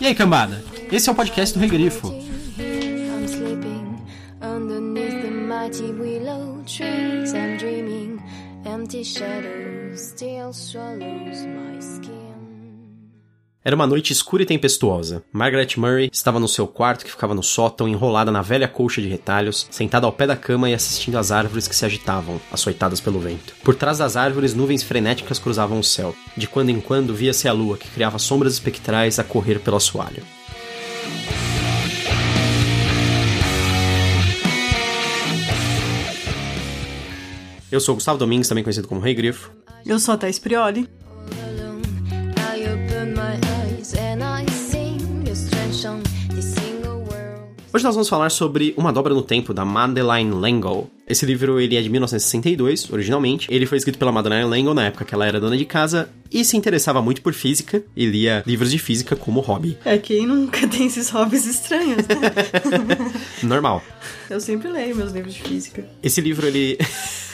E aí, cambada? Esse é o podcast do Rei Grifo. I'm sleeping underneath the mighty willow trees. I'm dreaming empty shadows still swallows my skin. Era uma noite escura e tempestuosa. Margaret Murray estava no seu quarto que ficava no sótão, enrolada na velha colcha de retalhos, sentada ao pé da cama e assistindo às árvores que se agitavam, açoitadas pelo vento. Por trás das árvores, nuvens frenéticas cruzavam o céu. De quando em quando via-se a lua, que criava sombras espectrais a correr pelo assoalho. Eu sou Gustavo Domingues, também conhecido como Rei Grifo. Eu sou a Thais Prioli. Hoje nós vamos falar sobre Uma Dobra no Tempo, da Madeleine L'Engle. Esse livro ele é de 1962, originalmente. Ele foi escrito pela Madeleine L'Engle na época que ela era dona de casa e se interessava muito por física e lia livros de física como hobby. É, quem nunca tem esses hobbies estranhos, né? Normal. Eu sempre leio meus livros de física. Esse livro ele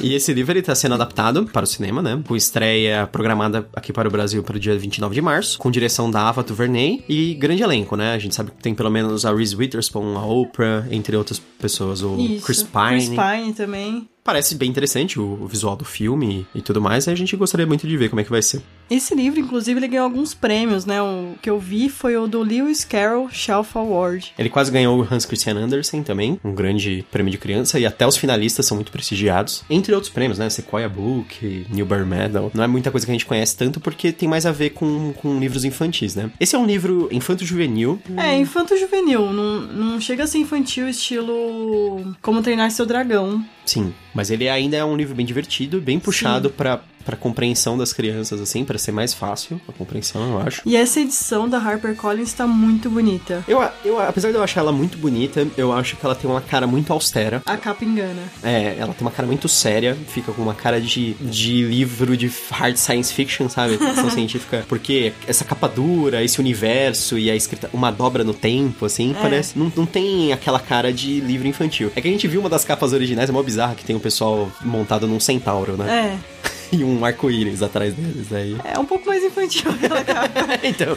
E esse livro ele tá sendo adaptado para o cinema, né? Com estreia programada aqui para o Brasil para o dia 29 de março, com direção da Ava DuVernay e grande elenco, né? A gente sabe que tem pelo menos a Reese Witherspoon, a Oprah, entre outras pessoas, o Isso. Chris Pine. Chris Pine também. Parece bem interessante o, o visual do filme e, e tudo mais, e a gente gostaria muito de ver como é que vai ser. Esse livro, inclusive, ele ganhou alguns prêmios, né? O que eu vi foi o do Lewis Carroll Shelf Award. Ele quase ganhou o Hans Christian Andersen também, um grande prêmio de criança, e até os finalistas são muito prestigiados. Entre outros prêmios, né? Sequoia Book, Newbery Medal. Não é muita coisa que a gente conhece tanto porque tem mais a ver com, com livros infantis, né? Esse é um livro infanto-juvenil. É, infanto-juvenil. Não, não chega a ser infantil estilo Como Treinar Seu Dragão. Sim, mas ele ainda é um livro bem divertido, bem puxado pra para compreensão das crianças, assim, pra ser mais fácil a compreensão, eu acho. E essa edição da HarperCollins tá muito bonita. Eu, eu, apesar de eu achar ela muito bonita, eu acho que ela tem uma cara muito austera. A capa engana. É, ela tem uma cara muito séria, fica com uma cara de, de livro de hard science fiction, sabe? Ficção científica. Porque essa capa dura, esse universo e a escrita, uma dobra no tempo, assim, parece. Não, não tem aquela cara de livro infantil. É que a gente viu uma das capas originais, é mó bizarra, que tem o pessoal montado num centauro, né? É. E um arco-íris atrás deles. Aí. É um pouco mais infantil aquela capa. então.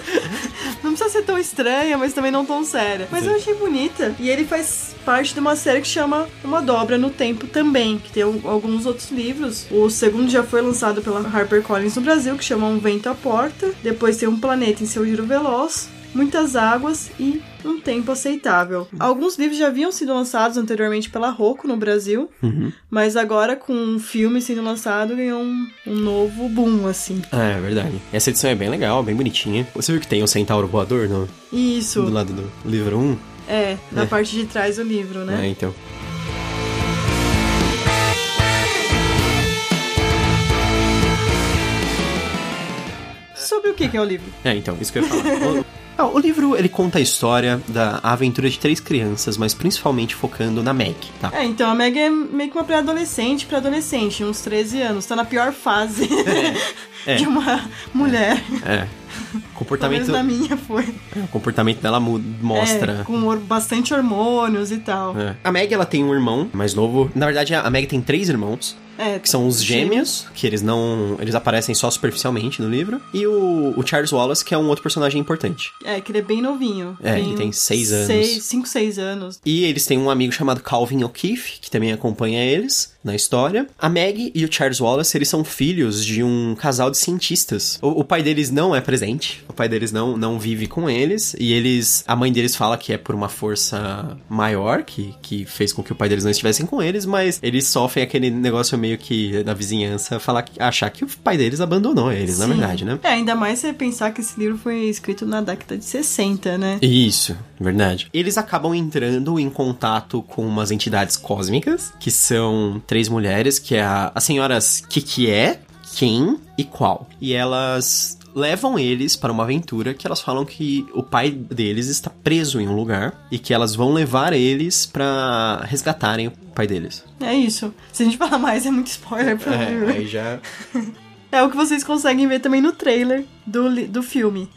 Não precisa ser tão estranha, mas também não tão séria. Mas eu achei bonita. E ele faz parte de uma série que chama Uma Dobra no Tempo também, que tem al- alguns outros livros. O segundo já foi lançado pela HarperCollins no Brasil, que chama Um Vento à Porta. Depois tem Um Planeta em Seu Giro Veloz. Muitas águas e um tempo aceitável. Alguns livros já haviam sido lançados anteriormente pela Rocco no Brasil, mas agora com um filme sendo lançado ganhou um, um novo boom, assim. Ah, é verdade. Essa edição é bem legal, bem bonitinha. Você viu que tem um centauro voador no, Isso. do lado do livro 1? É, na É. parte de trás do livro, né? É, então. Sobre o que, que é o livro? É, então, isso que eu ia falar. o, ah, o livro, ele conta a história da aventura de três crianças, mas principalmente focando na Meg, tá? É, então a Meg é meio que uma pré-adolescente, pré-adolescente, uns 13 anos, tá na pior fase É. de uma mulher. É. Pelo Comportamento, na minha foi. o comportamento dela mostra. É, com bastante hormônios e tal. É. A Meg, ela tem um irmão mais novo. Na verdade, a Meg tem três irmãos. É, Que são os gêmeos, que eles não. Eles aparecem só superficialmente no livro. E o, o Charles Wallace, que é um outro personagem importante. É, que ele é bem novinho. É, ele tem seis anos. Seis, cinco, seis anos. E eles têm um amigo chamado Calvin O'Keefe, que também acompanha eles na história. A Meg e o Charles Wallace, eles são filhos de um casal de cientistas. O, o pai deles não é presente, o pai deles não, não vive com eles, e eles... A mãe deles fala que é por uma força maior, que, que fez com que o pai deles não estivessem com eles, mas eles sofrem aquele negócio meio que na vizinhança, falar, que- achar que o pai deles abandonou eles, na Sim. verdade, né? É, ainda mais você pensar que esse livro foi escrito na década de 60, né? Isso, verdade. Eles acabam entrando em contato com umas entidades cósmicas, que são três mulheres, que é a, as senhoras que que é, quem e qual. E elas levam eles para uma aventura que elas falam que o pai deles está preso em um lugar e que elas vão levar eles para resgatarem o pai deles. É isso. Se a gente falar mais, é muito spoiler pro. É, aí já É o que vocês conseguem ver também no trailer do, do filme.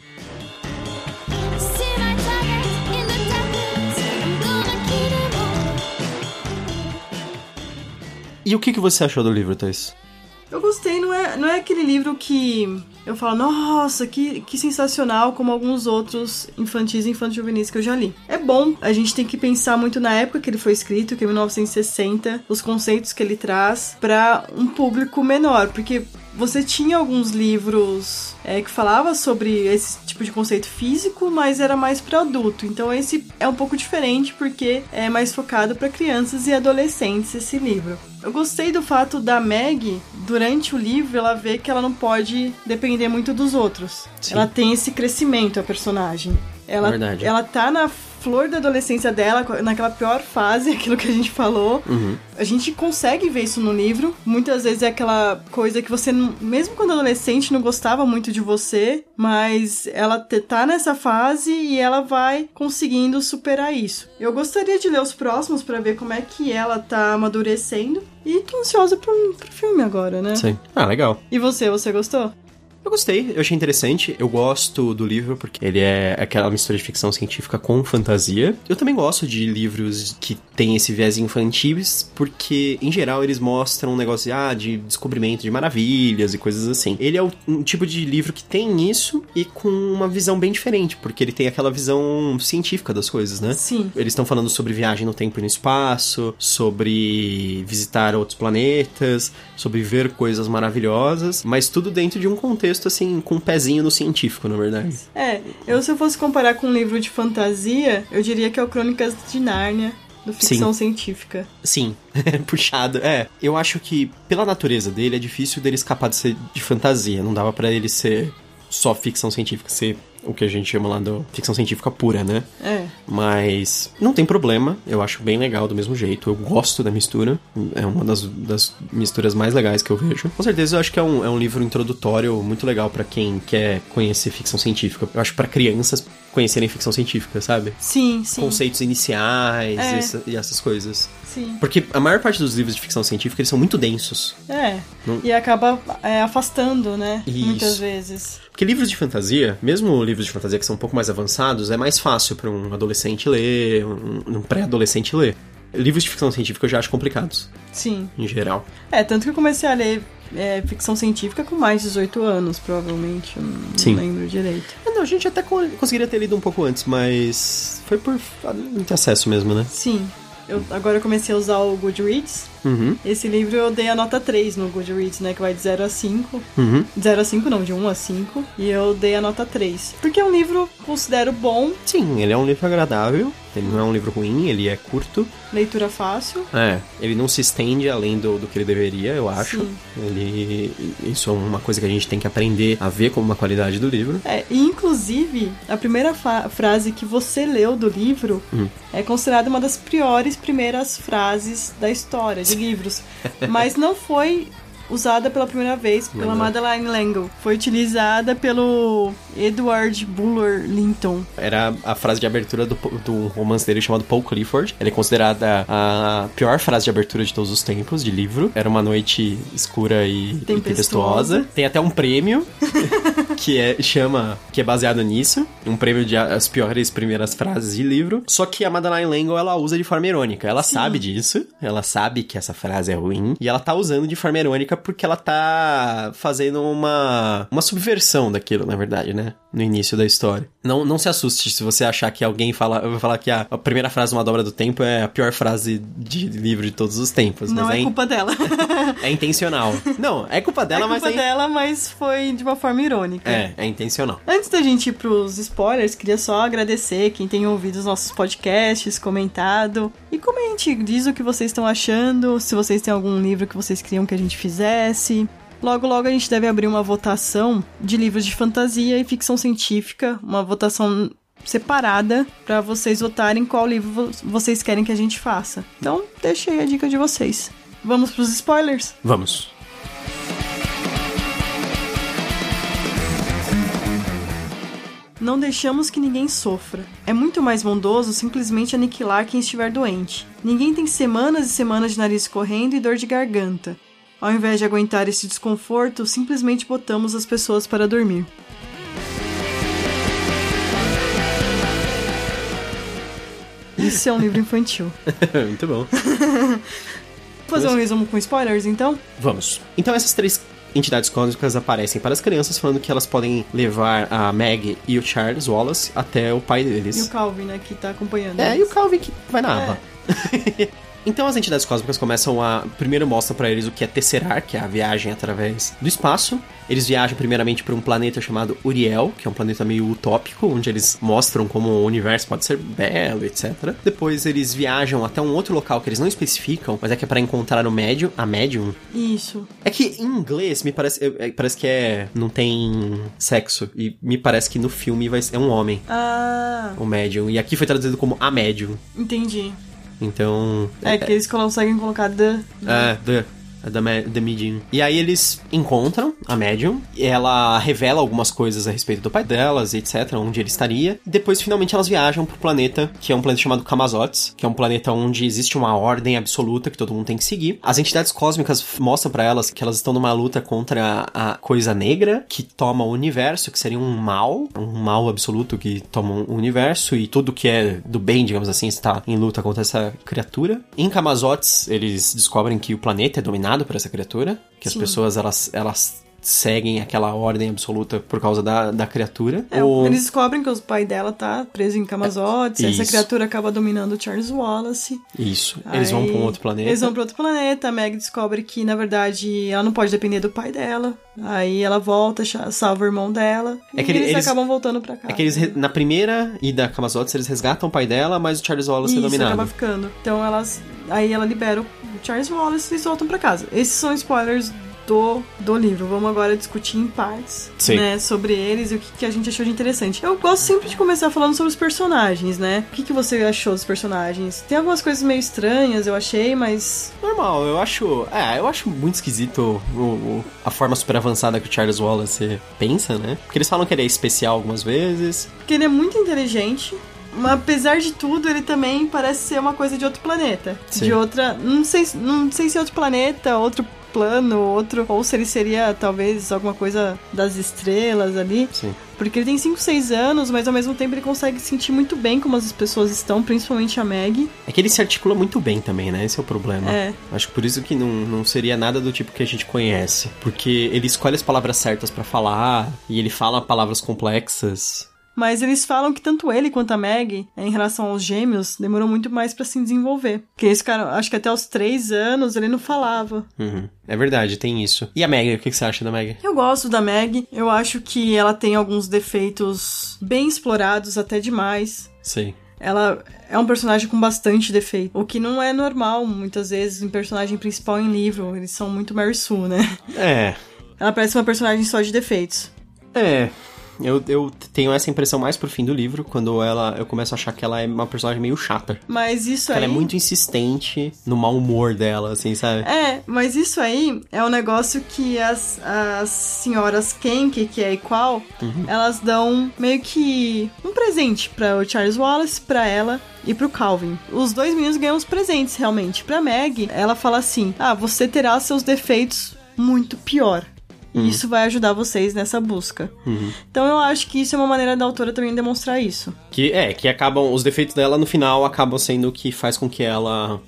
E o que, que você achou do livro, Thais? Eu gostei, não é, não é aquele livro que eu falo, nossa, que, que sensacional, como alguns outros infantis e infantis juvenis que eu já li. É bom, a gente tem que pensar muito na época que ele foi escrito, que é 1960, os conceitos que ele traz para um público menor, porque você tinha alguns livros é, que falava sobre esse tipo de conceito físico, mas era mais para adulto. Então esse é um pouco diferente porque é mais focado para crianças e adolescentes esse livro. Eu gostei do fato da Meg, durante o livro, ela vê que ela não pode depender muito dos outros. Sim. Ela tem esse crescimento, a personagem. Ela, Verdade. ela tá na flor da adolescência dela, naquela pior fase, aquilo que a gente falou. Uhum. A gente consegue ver isso no livro. Muitas vezes é aquela coisa que você, mesmo quando adolescente, não gostava muito de você, mas ela tá nessa fase e ela vai conseguindo superar isso. Eu gostaria de ler os próximos pra ver como é que ela tá amadurecendo. E tô ansiosa pro, pro filme agora, né? Sim. Ah, legal. E você, você gostou? Eu gostei, eu achei interessante. Eu gosto do livro porque ele é aquela mistura de ficção científica com fantasia. Eu também gosto de livros que têm esse viés infantis, porque em geral eles mostram um negócio de, ah, de descobrimento de maravilhas e coisas assim. Ele é um tipo de livro que tem isso e com uma visão bem diferente, porque ele tem aquela visão científica das coisas, né? Sim. Eles estão falando sobre viagem no tempo e no espaço, sobre visitar outros planetas, sobre ver coisas maravilhosas, mas tudo dentro de um contexto assim, com um pezinho no científico, na verdade. É, eu se eu fosse comparar com um livro de fantasia, eu diria que é o Crônicas de Nárnia, do ficção científica. Sim, puxado. É, eu acho que pela natureza dele é difícil dele escapar de ser de fantasia. Não dava pra ele ser só ficção científica, ser o que a gente chama lá de ficção científica pura, né? É. Mas não tem problema, eu acho bem legal do mesmo jeito. Eu gosto da mistura, é uma das, das misturas mais legais que eu vejo. Com certeza eu acho que é um, é um livro introdutório muito legal pra quem quer conhecer ficção científica. Eu acho pra crianças conhecerem ficção científica, sabe? Sim, sim. Conceitos iniciais É. e, essa- e essas coisas. Sim. Porque a maior parte dos livros de ficção científica eles são muito densos. É. Não- E acaba é, afastando, né? Isso. Muitas vezes. Porque livros de fantasia, mesmo livros de fantasia que são um pouco mais avançados, é mais fácil pra um adolescente ler, um, um pré-adolescente ler. Livros de ficção científica eu já acho complicados, Sim. em geral. É, tanto que eu comecei a ler é, ficção científica com mais de 18 anos, provavelmente. Eu não Sim. lembro direito. Ah, não, a gente até co- conseguiria ter lido um pouco antes, mas foi por de acesso mesmo, né? Sim. Eu, agora comecei a usar o Goodreads. Uhum, Esse livro eu dei a nota 3 no Goodreads, né? Que vai de 0 a 5. uhum. De 0 a 5 não, de 1 a 5. E eu dei a nota 3. Porque é um livro, considero bom, Sim, ele é um livro agradável, ele não é um livro ruim, ele é curto. leitura fácil. É, ele não se estende além do, do que ele deveria, eu acho. Sim. Ele. Isso é uma coisa que a gente tem que aprender a ver como uma qualidade do livro. É, e inclusive, a primeira frase que você leu do livro Hum. é considerada uma das piores primeiras frases da história de livros. Mas não foi usada pela primeira vez pela. Madeline Langle. Foi utilizada pelo Edward Buller Linton. Era a frase de abertura do, do romance dele chamado Paul Clifford. Ela é considerada a pior frase de abertura de todos os tempos de livro. Era uma noite escura e e Tempestuosa. tempestuosa. Tem até um prêmio que é chama que é baseado nisso, um prêmio de as piores primeiras frases de livro. Só que a Madeline Langle ela usa de forma irônica. Ela sabe disso, ela sabe que essa frase é ruim e ela tá usando de forma irônica porque ela tá fazendo uma uma subversão daquilo, na verdade, né? No início da história. Não, não se assuste se você achar que alguém fala, vai falar que a, a primeira frase uma dobra do tempo é a pior frase de livro de todos os tempos, Não mas é in- culpa dela. é intencional. Não, é culpa dela, é culpa mas é, dela, mas foi de uma forma irônica. é, é intencional. Antes da gente ir pros spoilers, queria só agradecer quem tem ouvido os nossos podcasts, comentado. E comente, diz o que vocês estão achando, se vocês têm algum livro que vocês queriam que a gente fizesse. Logo, logo a gente deve abrir uma votação de livros de fantasia e ficção científica, uma votação separada pra vocês votarem qual livro vo- vocês querem que a gente faça. Então, deixei a dica de vocês. Vamos pros spoilers? Vamos. Não deixamos que ninguém sofra. É muito mais bondoso simplesmente aniquilar quem estiver doente. Ninguém tem semanas e semanas de nariz correndo e dor de garganta. Ao invés de aguentar esse desconforto, simplesmente botamos as pessoas para dormir. Isso é um livro infantil. Muito bom. Fazer um resumo com spoilers, então? Vamos. Então essas três entidades cósmicas aparecem para as crianças, falando que elas podem levar a Meg e o Charles Wallace até o pai deles. E o Calvin, né, que tá acompanhando. É, e o eles. Calvin que vai na É. aba. Então as entidades cósmicas começam a. Primeiro mostra pra eles o que é Tesserar, que é a viagem através do espaço. Eles viajam primeiramente para um planeta chamado Uriel, que é um planeta meio utópico, onde eles mostram como o universo pode ser belo, etc. Depois eles viajam até um outro local que eles não especificam, mas é que é para encontrar o médium, a médium. Isso. É que em inglês me parece, é- parece que é não tem sexo e me parece que no filme vai ser é um homem, Ah, o médium. E aqui foi traduzido como a médium. entendi. Então. É, que eles conseguem colocar the. É, The. É Da, da Medium. E aí eles encontram a Medium, e ela revela algumas coisas a respeito do pai delas, etc, onde ele estaria. E depois, finalmente, elas viajam pro planeta, que é um planeta chamado Kamazotes, que é um planeta onde existe uma ordem absoluta que todo mundo tem que seguir. As entidades cósmicas mostram pra elas que elas estão numa luta contra a coisa negra, que toma o universo, que seria um mal, um mal absoluto que toma o universo, e tudo que é do bem, digamos assim, está em luta contra essa criatura. Em Kamazotes, eles descobrem que o planeta é dominado por essa criatura, que as Sim. pessoas, elas, elas seguem aquela ordem absoluta por causa da, da criatura. É, O- Eles descobrem que o pai dela tá preso em Camazotes, É, essa criatura acaba dominando o Charles Wallace. Isso, eles vão Aí, pra um outro planeta. Eles vão pra outro planeta, a Meg descobre que, na verdade, ela não pode depender do pai dela. Aí ela volta, salva o irmão dela. É e que eles, eles- acabam voltando pra casa. É que eles, na primeira ida a Kamazotes, eles resgatam o pai dela, mas o Charles Wallace é Isso, dominado. acaba ficando. Então elas. Aí ela libera o Charles Wallace e eles voltam pra casa. Esses são spoilers do, do livro. Vamos agora discutir em partes, Sim. né, sobre eles e o que, que a gente achou de interessante. Eu gosto sempre de começar falando sobre os personagens, né? O que, que você achou dos personagens? Tem algumas coisas meio estranhas, eu achei, mas Normal, eu acho. É, eu acho muito esquisito o- o- a forma super avançada que o Charles Wallace pensa, né? Porque eles falam que ele é especial algumas vezes. porque ele é muito inteligente. Mas apesar de tudo, ele também parece ser uma coisa de outro planeta. Sim. De outra. Não sei, não sei se é outro planeta, outro plano, outro. Ou se ele seria talvez alguma coisa das estrelas ali. Sim. Porque ele tem 5, 6 anos, mas ao mesmo tempo ele consegue sentir muito bem como as pessoas estão, principalmente a Meg. É que ele se articula muito bem também, né? Esse é o problema. É. Acho que por isso que não, não seria nada do tipo que a gente conhece. Porque ele escolhe as palavras certas pra falar, e ele fala palavras complexas. Mas eles falam que tanto ele quanto a Meg, em relação aos gêmeos, demorou muito mais pra se desenvolver. Porque esse cara, acho que até os 3 anos ele não falava. Uhum. É verdade, tem isso. E a Meg, o que você acha da Meg? Eu gosto da Meg, eu acho que ela tem alguns defeitos bem explorados, até demais. Sei. Ela é um personagem com bastante defeito, o que não é normal muitas vezes em personagem principal em livro. Eles são muito Mary Sue, né? É. Ela parece uma personagem só de defeitos. É. Eu, eu tenho essa impressão mais pro fim do livro, quando ela eu começo a achar que ela é uma personagem meio chata. Mas isso Ela aí. é muito insistente no mau humor dela, assim, sabe? É, mas isso aí é um negócio que as, as senhoras Kenk, que é igual, elas dão meio que um presente para o Charles Wallace, pra ela e pro Calvin. Os dois meninos ganham os presentes, realmente. Pra Meg, ela fala assim: Ah, você terá seus defeitos muito pior. E isso vai ajudar vocês nessa busca. Então eu acho que isso é uma maneira da autora também demonstrar isso. Que é, que acabam. Os defeitos dela no final acabam sendo o que faz com que ela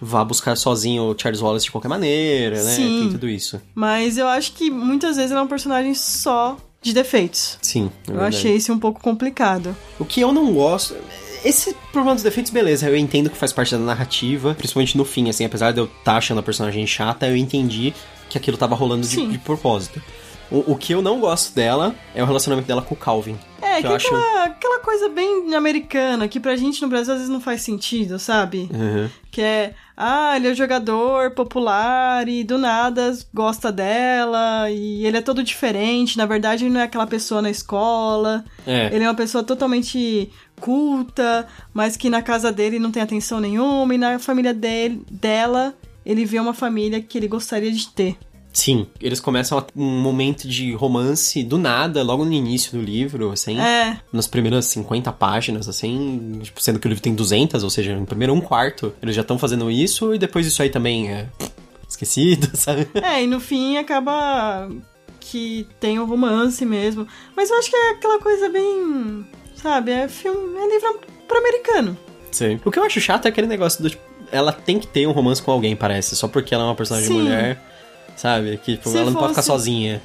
vá buscar sozinho o Charles Wallace de qualquer maneira, né? Sim. Tem tudo isso. Mas eu acho que muitas vezes ela é um personagem só de defeitos. Sim. é Eu achei isso um pouco complicado. O que eu não gosto. Esse problema dos defeitos, beleza, eu entendo que faz parte da narrativa, principalmente no fim, assim, apesar de eu estar achando a personagem chata, eu entendi que aquilo tava rolando de, de propósito. O, o que eu não gosto dela é o relacionamento dela com o Calvin. É, que que é acho. aquela, aquela coisa bem americana, que pra gente no Brasil às vezes não faz sentido, sabe? Uhum. Que é, ah, ele é um jogador popular e do nada gosta dela, e ele é todo diferente, na verdade ele não é aquela pessoa na escola, É. ele é uma pessoa totalmente culta, mas que na casa dele não tem atenção nenhuma, e na família dele, dela, ele vê uma família que ele gostaria de ter. Sim, eles começam um momento de romance do nada, logo no início do livro, assim. É, Nas primeiras 50 páginas, assim, tipo, sendo que o livro tem 200, ou seja, no primeiro um quarto, eles já estão fazendo isso, e depois isso aí também é esquecido, sabe? É, e no fim acaba que tem o romance mesmo. Mas eu acho que é aquela coisa bem. Sabe? É filme. É livro pro americano. Sim. O que eu acho chato é aquele negócio do, tipo, ela tem que ter um romance com alguém, parece, só porque ela é uma personagem Sim. mulher. sabe? Que tipo, ela não pode ficar sozinha.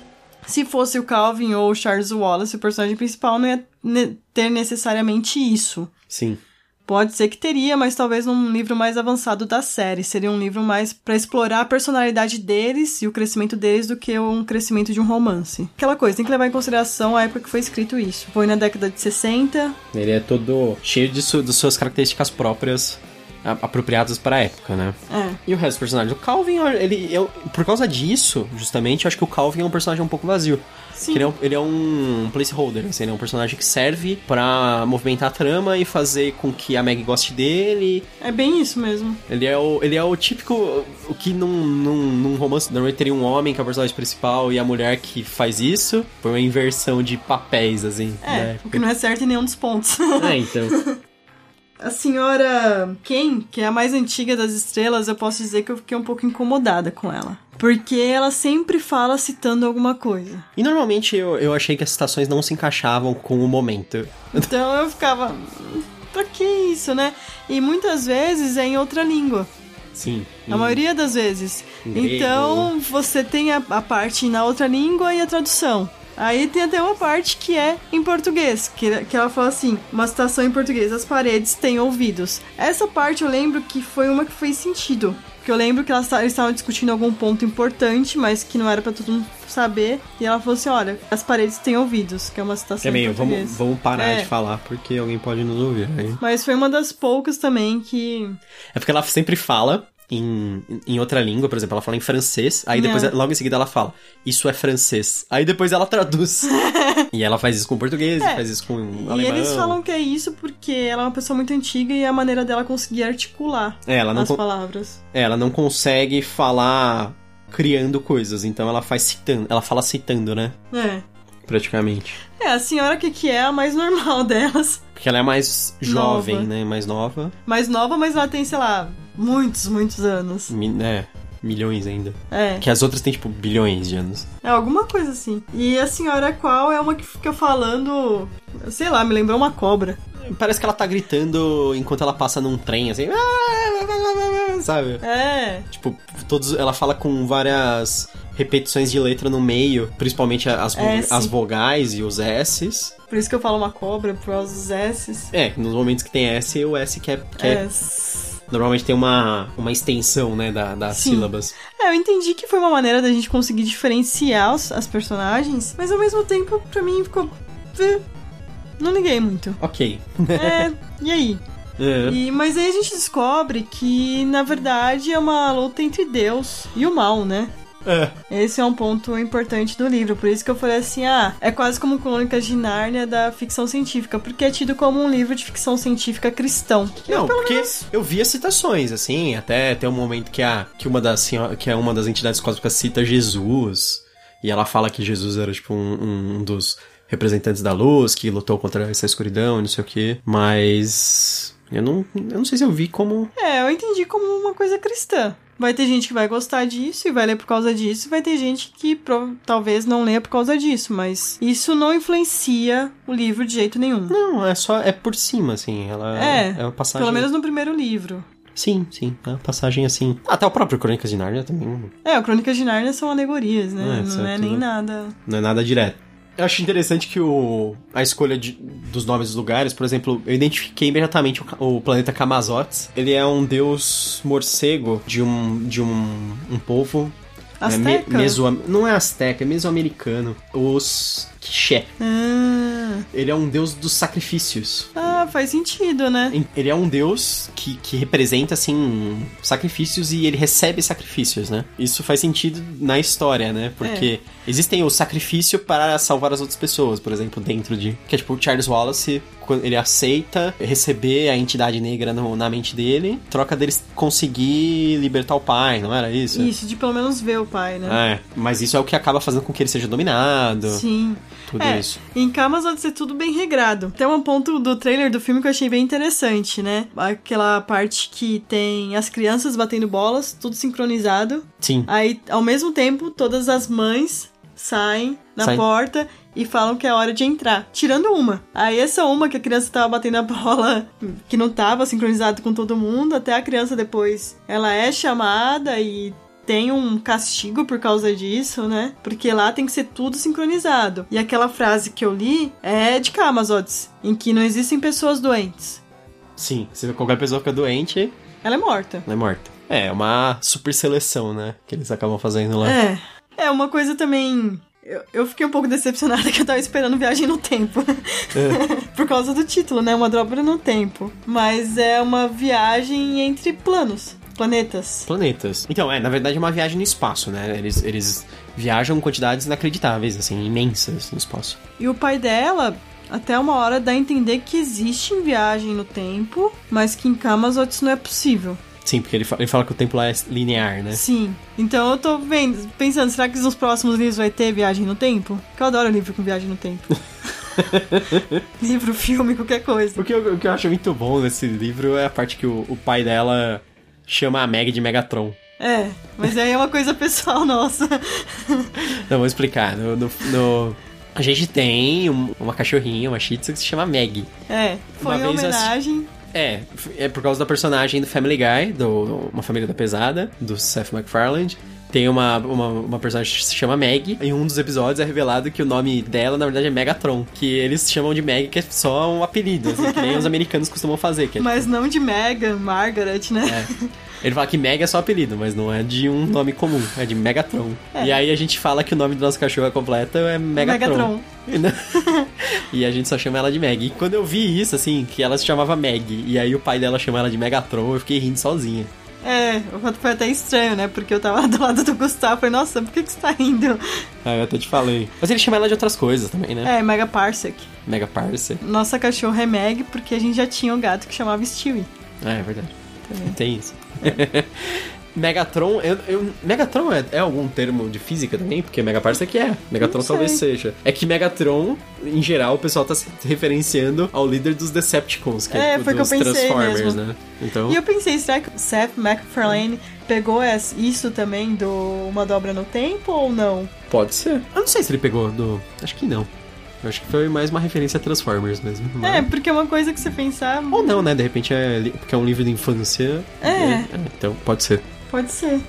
Se fosse o Calvin ou o Charles Wallace, o personagem principal, não ia ter necessariamente isso. Sim. Pode ser que teria, mas talvez num livro mais avançado da série. Seria um livro mais pra explorar a personalidade deles e o crescimento deles do que um crescimento de um romance. Aquela coisa, tem que levar em consideração a época que foi escrito isso. Foi na década de 60. Ele é todo cheio de, su- de suas características próprias apropriadas para a época, né? É. E o resto dos personagens? O Calvin, ele, eu, por causa disso, justamente, eu acho que o Calvin é um personagem um pouco vazio. Sim. Ele, é um, ele é um placeholder, assim, ele é um personagem que serve pra movimentar a trama e fazer com que a Meg goste dele. É bem isso mesmo. Ele é o, ele é o típico. O que num, num, num romance normalmente teria um homem que é o personagem principal e a mulher que faz isso. Por uma inversão de papéis, assim. É, né? o que não é certo em nenhum dos pontos. É, então. A senhora Ken, que é a mais antiga das estrelas, eu posso dizer que eu fiquei um pouco incomodada com ela. Porque ela sempre fala citando alguma coisa. E normalmente eu, eu achei que as citações não se encaixavam com o momento. Então eu ficava. "Hum, Pra que isso, né? E muitas vezes é em outra língua. Sim. A maioria das vezes. Grego. Então você tem a, a parte na outra língua e a tradução. Aí tem até uma parte que é em português, que, que ela fala assim, uma citação em português, as paredes têm ouvidos. Essa parte eu lembro que foi uma que fez sentido. Porque eu lembro que elas estavam discutindo algum ponto importante, mas que não era pra todo mundo saber. E ela falou assim, olha, as paredes têm ouvidos, que é uma citação É português. vamos, vamos parar É. de falar, porque alguém pode nos ouvir. Aí. Mas foi uma das poucas também que... É porque ela sempre fala em, em outra língua, por exemplo, ela fala em francês, aí depois, É. logo em seguida, ela fala, isso é francês. Aí depois ela traduz. e ela faz isso com português, É. faz isso com E alemão. eles falam que é isso porque ela é uma pessoa muito antiga e é a maneira dela conseguir articular É, ela não, as palavras. é, ela não consegue falar criando coisas, então ela faz citando, ela fala citando, né? É. Praticamente. É, a senhora que, que é a mais normal delas. Porque ela é mais jovem, Nova. né? Mais nova. Mais nova, mas ela tem, sei lá, muitos, muitos anos. Mi- É, milhões ainda. É. Que as outras têm, tipo, bilhões de anos. É alguma coisa assim. E a senhora qual é uma que fica falando. Sei lá, me lembrou uma cobra. Parece que ela tá gritando enquanto ela passa num trem, assim. Sabe? É. Tipo, todos, ela fala com várias repetições de letra no meio, principalmente as, S. as vogais e os S's. Por isso que eu falo uma cobra, por causa dos S's. É, nos momentos que tem S, o S que é. Que é- S. normalmente tem uma, uma extensão, né, da, das Sim. sílabas. É, eu entendi que foi uma maneira da gente conseguir diferenciar os- as personagens, mas ao mesmo tempo, pra mim, ficou. eh, Não liguei muito. Ok. É, e aí? É. E, mas aí a gente descobre que, na verdade, é uma luta entre Deus e o mal, né? É. Esse é um ponto importante do livro, por isso que eu falei assim, ah, é quase como Crônicas de Nárnia da ficção científica, porque é tido como um livro de ficção científica cristão. Não, porque menos- eu vi as citações, assim, até tem um momento que, a, que, uma das, que é uma das entidades cósmicas cita Jesus, e ela fala que Jesus era, tipo, um, um dos representantes da luz, que lutou contra essa escuridão, e não sei o quê, mas... Eu não, eu não sei se eu vi como... É, eu entendi como uma coisa cristã. Vai ter gente que vai gostar disso e vai ler por causa disso, e vai ter gente que pro- talvez não leia por causa disso, mas isso não influencia o livro de jeito nenhum. Não, é só... É por cima, assim, ela... É, é uma passagem... Pelo menos no primeiro livro. Sim, sim, é uma passagem assim... Até o próprio Crônicas de Nárnia também É, o Crônicas de Nárnia são alegorias, né? É, não certo, é nem né? nada. não é nada direto. Eu acho interessante que o, a escolha de- dos nomes dos lugares, por exemplo, eu identifiquei imediatamente o, o planeta Kamazotes. Ele é um deus morcego de um, de um, um povo. é, me- Azteca? mesoam- não é azteca, é mesoamericano. Os Quiché. Ah, Ele é um deus dos sacrifícios. ah, faz sentido, né? Ele é um deus que, que representa, assim, sacrifícios e ele recebe sacrifícios, né? Isso faz sentido na história, né? Porque existem o sacrifício para salvar as outras pessoas, por exemplo, dentro de. Que é tipo o Charles Wallace, quando ele aceita receber a entidade negra no- na mente dele, troca deles conseguir libertar o pai, não era isso? Isso, de pelo menos ver o pai, né? É, mas isso é o que acaba fazendo com que ele seja dominado, Sim. Tudo É, isso. em Camas pode ser tudo bem regrado. Tem um ponto do trailer do filme que eu achei bem interessante, né? Aquela parte que tem as crianças batendo bolas, tudo sincronizado. Sim. Aí, ao mesmo tempo, todas as mães saem na porta e falam que é hora de entrar. Tirando uma. Aí essa uma que a criança tava batendo a bola, que não tava sincronizado com todo mundo, até a criança depois, ela é chamada e tem um castigo por causa disso, né? Porque lá tem que ser tudo sincronizado. E aquela frase que eu li é de Kamazotes, em que não existem pessoas doentes. Sim, se qualquer pessoa fica doente, Ela é morta. ela é morta. É, uma super seleção, né? Que eles acabam fazendo lá. É. É uma coisa também. Eu, fiquei um pouco decepcionada que eu tava esperando Viagem no Tempo. Por causa do título, né? Uma dobra no tempo. Mas é uma viagem entre planos, planetas. Planetas. Então, é, na verdade é uma viagem no espaço, né? Eles, eles viajam em quantidades inacreditáveis, assim, imensas no espaço. E o pai dela, até uma hora, dá a entender que existe viagem no tempo, mas que em Kamazotes não é possível. Sim, porque ele fala, ele fala que o tempo lá é linear, né? Sim. Então eu tô vendo, pensando, será que nos próximos livros vai ter viagem no tempo? Que eu adoro livro com viagem no tempo. livro, filme, qualquer coisa. O que, eu, o que eu acho muito bom nesse livro é a parte que o, o pai dela chama a Meg de Megatron. É, mas aí é uma coisa pessoal nossa. Não, vou explicar. No, no- no- a gente tem um- uma cachorrinha, uma shih tzu, que se chama Meg. É, foi Uma uma assisti- homenagem. É, é por causa da personagem do Family Guy, do Uma Família da Pesada, do Seth MacFarlane. Tem uma, uma, uma personagem que se chama Meg. Em um dos episódios é revelado que o nome dela, na verdade, é Megatron. Que eles chamam de Meg, que é só um apelido, assim, que nem os americanos costumam fazer. Que é, Mas não de Megan, Margaret, né? é. Ele fala que Meg é só apelido, mas não é de um nome comum, é de Megatron. É. E aí a gente fala que o nome do nosso cachorro completo é Megatron. Megatron. e a gente só chama ela de Meg. E quando eu vi isso, assim, que ela se chamava Meg, e aí o pai dela chama ela de Megatron, eu fiquei rindo sozinha. É, foi até estranho, né? Porque eu tava do lado do Gustavo. Falei, nossa, por que, que você tá rindo? Ah, eu até te falei. Mas ele chama ela de outras coisas também, né? É, Mega Parsec. Mega Parser. Nossa cachorra é Meg porque a gente já tinha um gato que chamava Stewie. Ah, é verdade. Também. Tem isso. Megatron, eu, eu- Megatron é, é algum termo de física também? Porque Megaparsec é. Megatron Não sei. talvez seja. É que Megatron, em geral, o pessoal tá se referenciando ao líder dos Decepticons, que é, É, foi o que eu dos pensei Transformers, mesmo. né? Então, E eu pensei, será que Seth MacFarlane pegou isso também do Uma Dobra no Tempo ou não? pode ser. Eu não sei se ele pegou do... Acho que não. Eu acho que foi mais uma referência a Transformers mesmo. mas- É, porque é uma coisa que você pensar. Ou não, né? De repente é porque é um livro de infância. É. Então, pode ser. Pode ser.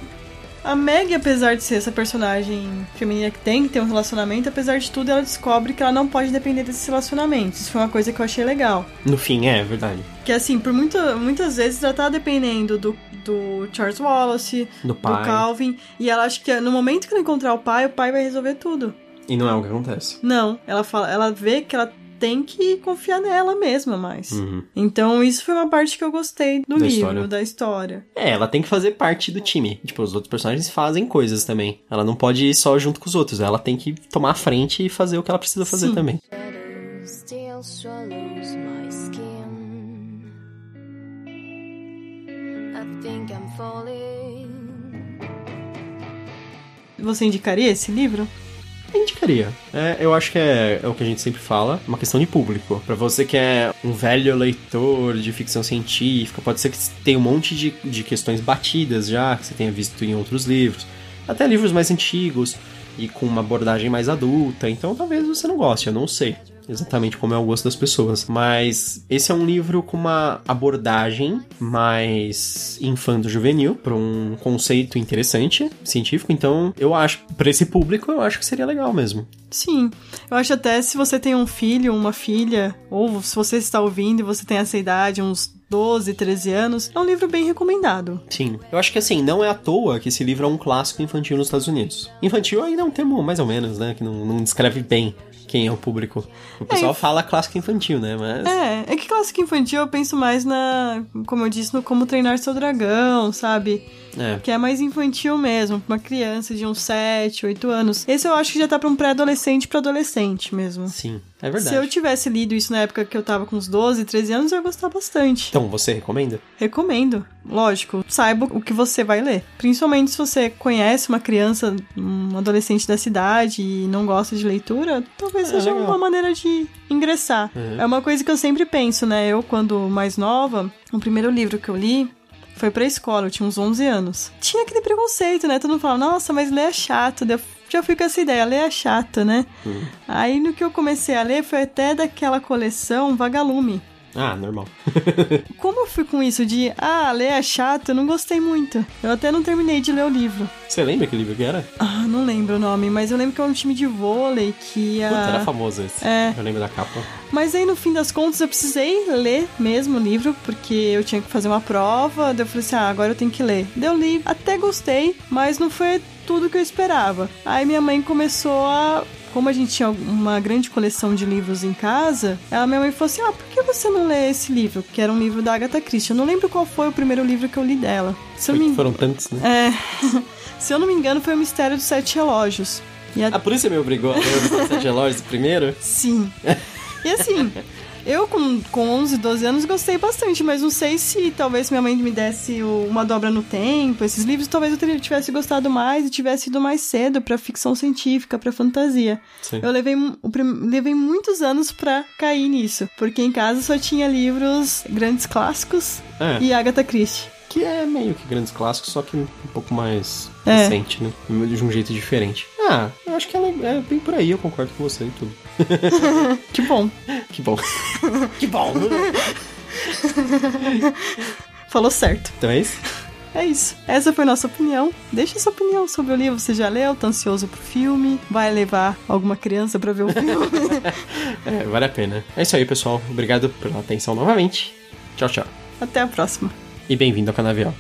A Meg, apesar de ser essa personagem feminina que tem que ter um relacionamento, apesar de tudo, ela descobre que ela não pode depender desses relacionamentos. Isso foi uma coisa que eu achei legal. No fim, é verdade. Que assim, por muita, muitas vezes ela tá dependendo do, do Charles Wallace, Do pai. do Calvin, e ela acha que no momento que ela encontrar o pai, o pai vai resolver tudo. E não é o que acontece. Não, ela fala, ela vê que ela tem que confiar nela mesma mais. Uhum. Então, isso foi uma parte que eu gostei do Da livro, história. da história. É, ela tem que fazer parte do time. Tipo, os outros personagens fazem coisas também. Ela não pode ir só junto com os outros. Ela tem que tomar a frente e fazer o que ela precisa fazer Sim. também. Você indicaria esse livro? Indicaria. É, eu acho que é, é o que a gente sempre fala, uma questão de público. Pra você que é um velho leitor de ficção científica, pode ser que tenha um monte de, de questões batidas já, que você tenha visto em outros livros. Até livros mais antigos e com uma abordagem mais adulta. Então talvez você não goste, eu não sei exatamente como é o gosto das pessoas. Mas esse é um livro com uma abordagem mais infanto-juvenil, para um conceito interessante, científico. Então, eu acho, para esse público, eu acho que seria legal mesmo. Sim. Eu acho até se você tem um filho, uma filha, ou se você está ouvindo e você tem essa idade, uns 12, 13 anos, é um livro bem recomendado. Sim. Eu acho que assim, não é à toa que esse livro é um clássico infantil nos Estados Unidos. Infantil ainda é um termo mais ou menos, né? Que não, não descreve bem quem é o público. O pessoal É, fala clássico infantil, né? Mas. É, é que clássico infantil eu penso mais na, como eu disse, no Como Treinar Seu Dragão, sabe? É. Que é mais infantil mesmo, pra uma criança de uns 7, 8 anos. Esse eu acho que já tá pra um pré-adolescente pra adolescente mesmo. Sim, é verdade. Se eu tivesse lido isso na época que eu tava com uns 12, 13 anos, eu ia gostar bastante. Então, você recomenda? Recomendo. Lógico, saiba o que você vai ler. Principalmente se você conhece uma criança, um adolescente da cidade e não gosta de leitura, talvez É, seja legal. uma maneira de ingressar. Uhum. É uma coisa que eu sempre penso, né? Eu, quando mais nova, o primeiro livro que eu li foi pra escola, eu tinha uns 11 anos. Tinha aquele preconceito, né? Todo mundo fala, nossa, mas ler é chato. Eu já fui com essa ideia, ler é chato, né? Uhum. Aí no que eu comecei a ler foi até daquela coleção Vagalume. Ah, normal. Como eu fui com isso de, ah, ler é chato, eu não gostei muito. Eu até não terminei de ler o livro. Você lembra que livro que era? Ah, não lembro o nome, mas eu lembro que é um time de vôlei que. Puta, era famoso esse. É. Eu lembro da capa. Mas aí, no fim das contas, eu precisei ler mesmo o livro, porque eu tinha que fazer uma prova. Daí eu falei assim, ah, agora eu tenho que ler. Daí eu li, até gostei, mas não foi tudo que eu esperava. Aí minha mãe começou a... Como a gente tinha uma grande coleção de livros em casa, a minha mãe falou assim, ah, por você não lê esse livro? Que era um livro da Agatha Christie. Eu não lembro qual foi o primeiro livro que eu li dela. Se eu, me... Foram tantos, né? É... Se eu não me engano, foi o Mistério dos Sete Relógios. E a... Ah, por isso você me obrigou a ler os Sete Relógios primeiro? Sim. E assim, eu com, com 11, 12 anos gostei bastante, mas não sei se talvez minha mãe me desse o Uma Dobra no Tempo, esses livros, talvez eu tivesse gostado mais e tivesse ido mais cedo pra ficção científica, pra fantasia. Sim. Eu levei, levei muitos anos pra cair nisso, porque em casa só tinha livros grandes clássicos É. e Agatha Christie. Que é meio que grandes clássicos, só que um pouco mais É. recente, né? De um jeito diferente. Ah, eu acho que ela é bem por aí, eu concordo com você em tudo. Que bom. Que bom. que bom! Falou certo. Então é isso? É isso. Essa foi nossa opinião. Deixa sua opinião sobre o livro. Você já leu? Tá ansioso pro filme? Vai levar alguma criança pra ver o filme? É, vale a pena. É isso aí, pessoal. Obrigado pela atenção novamente. Tchau, tchau. Até a próxima. E bem-vindo ao Canavial.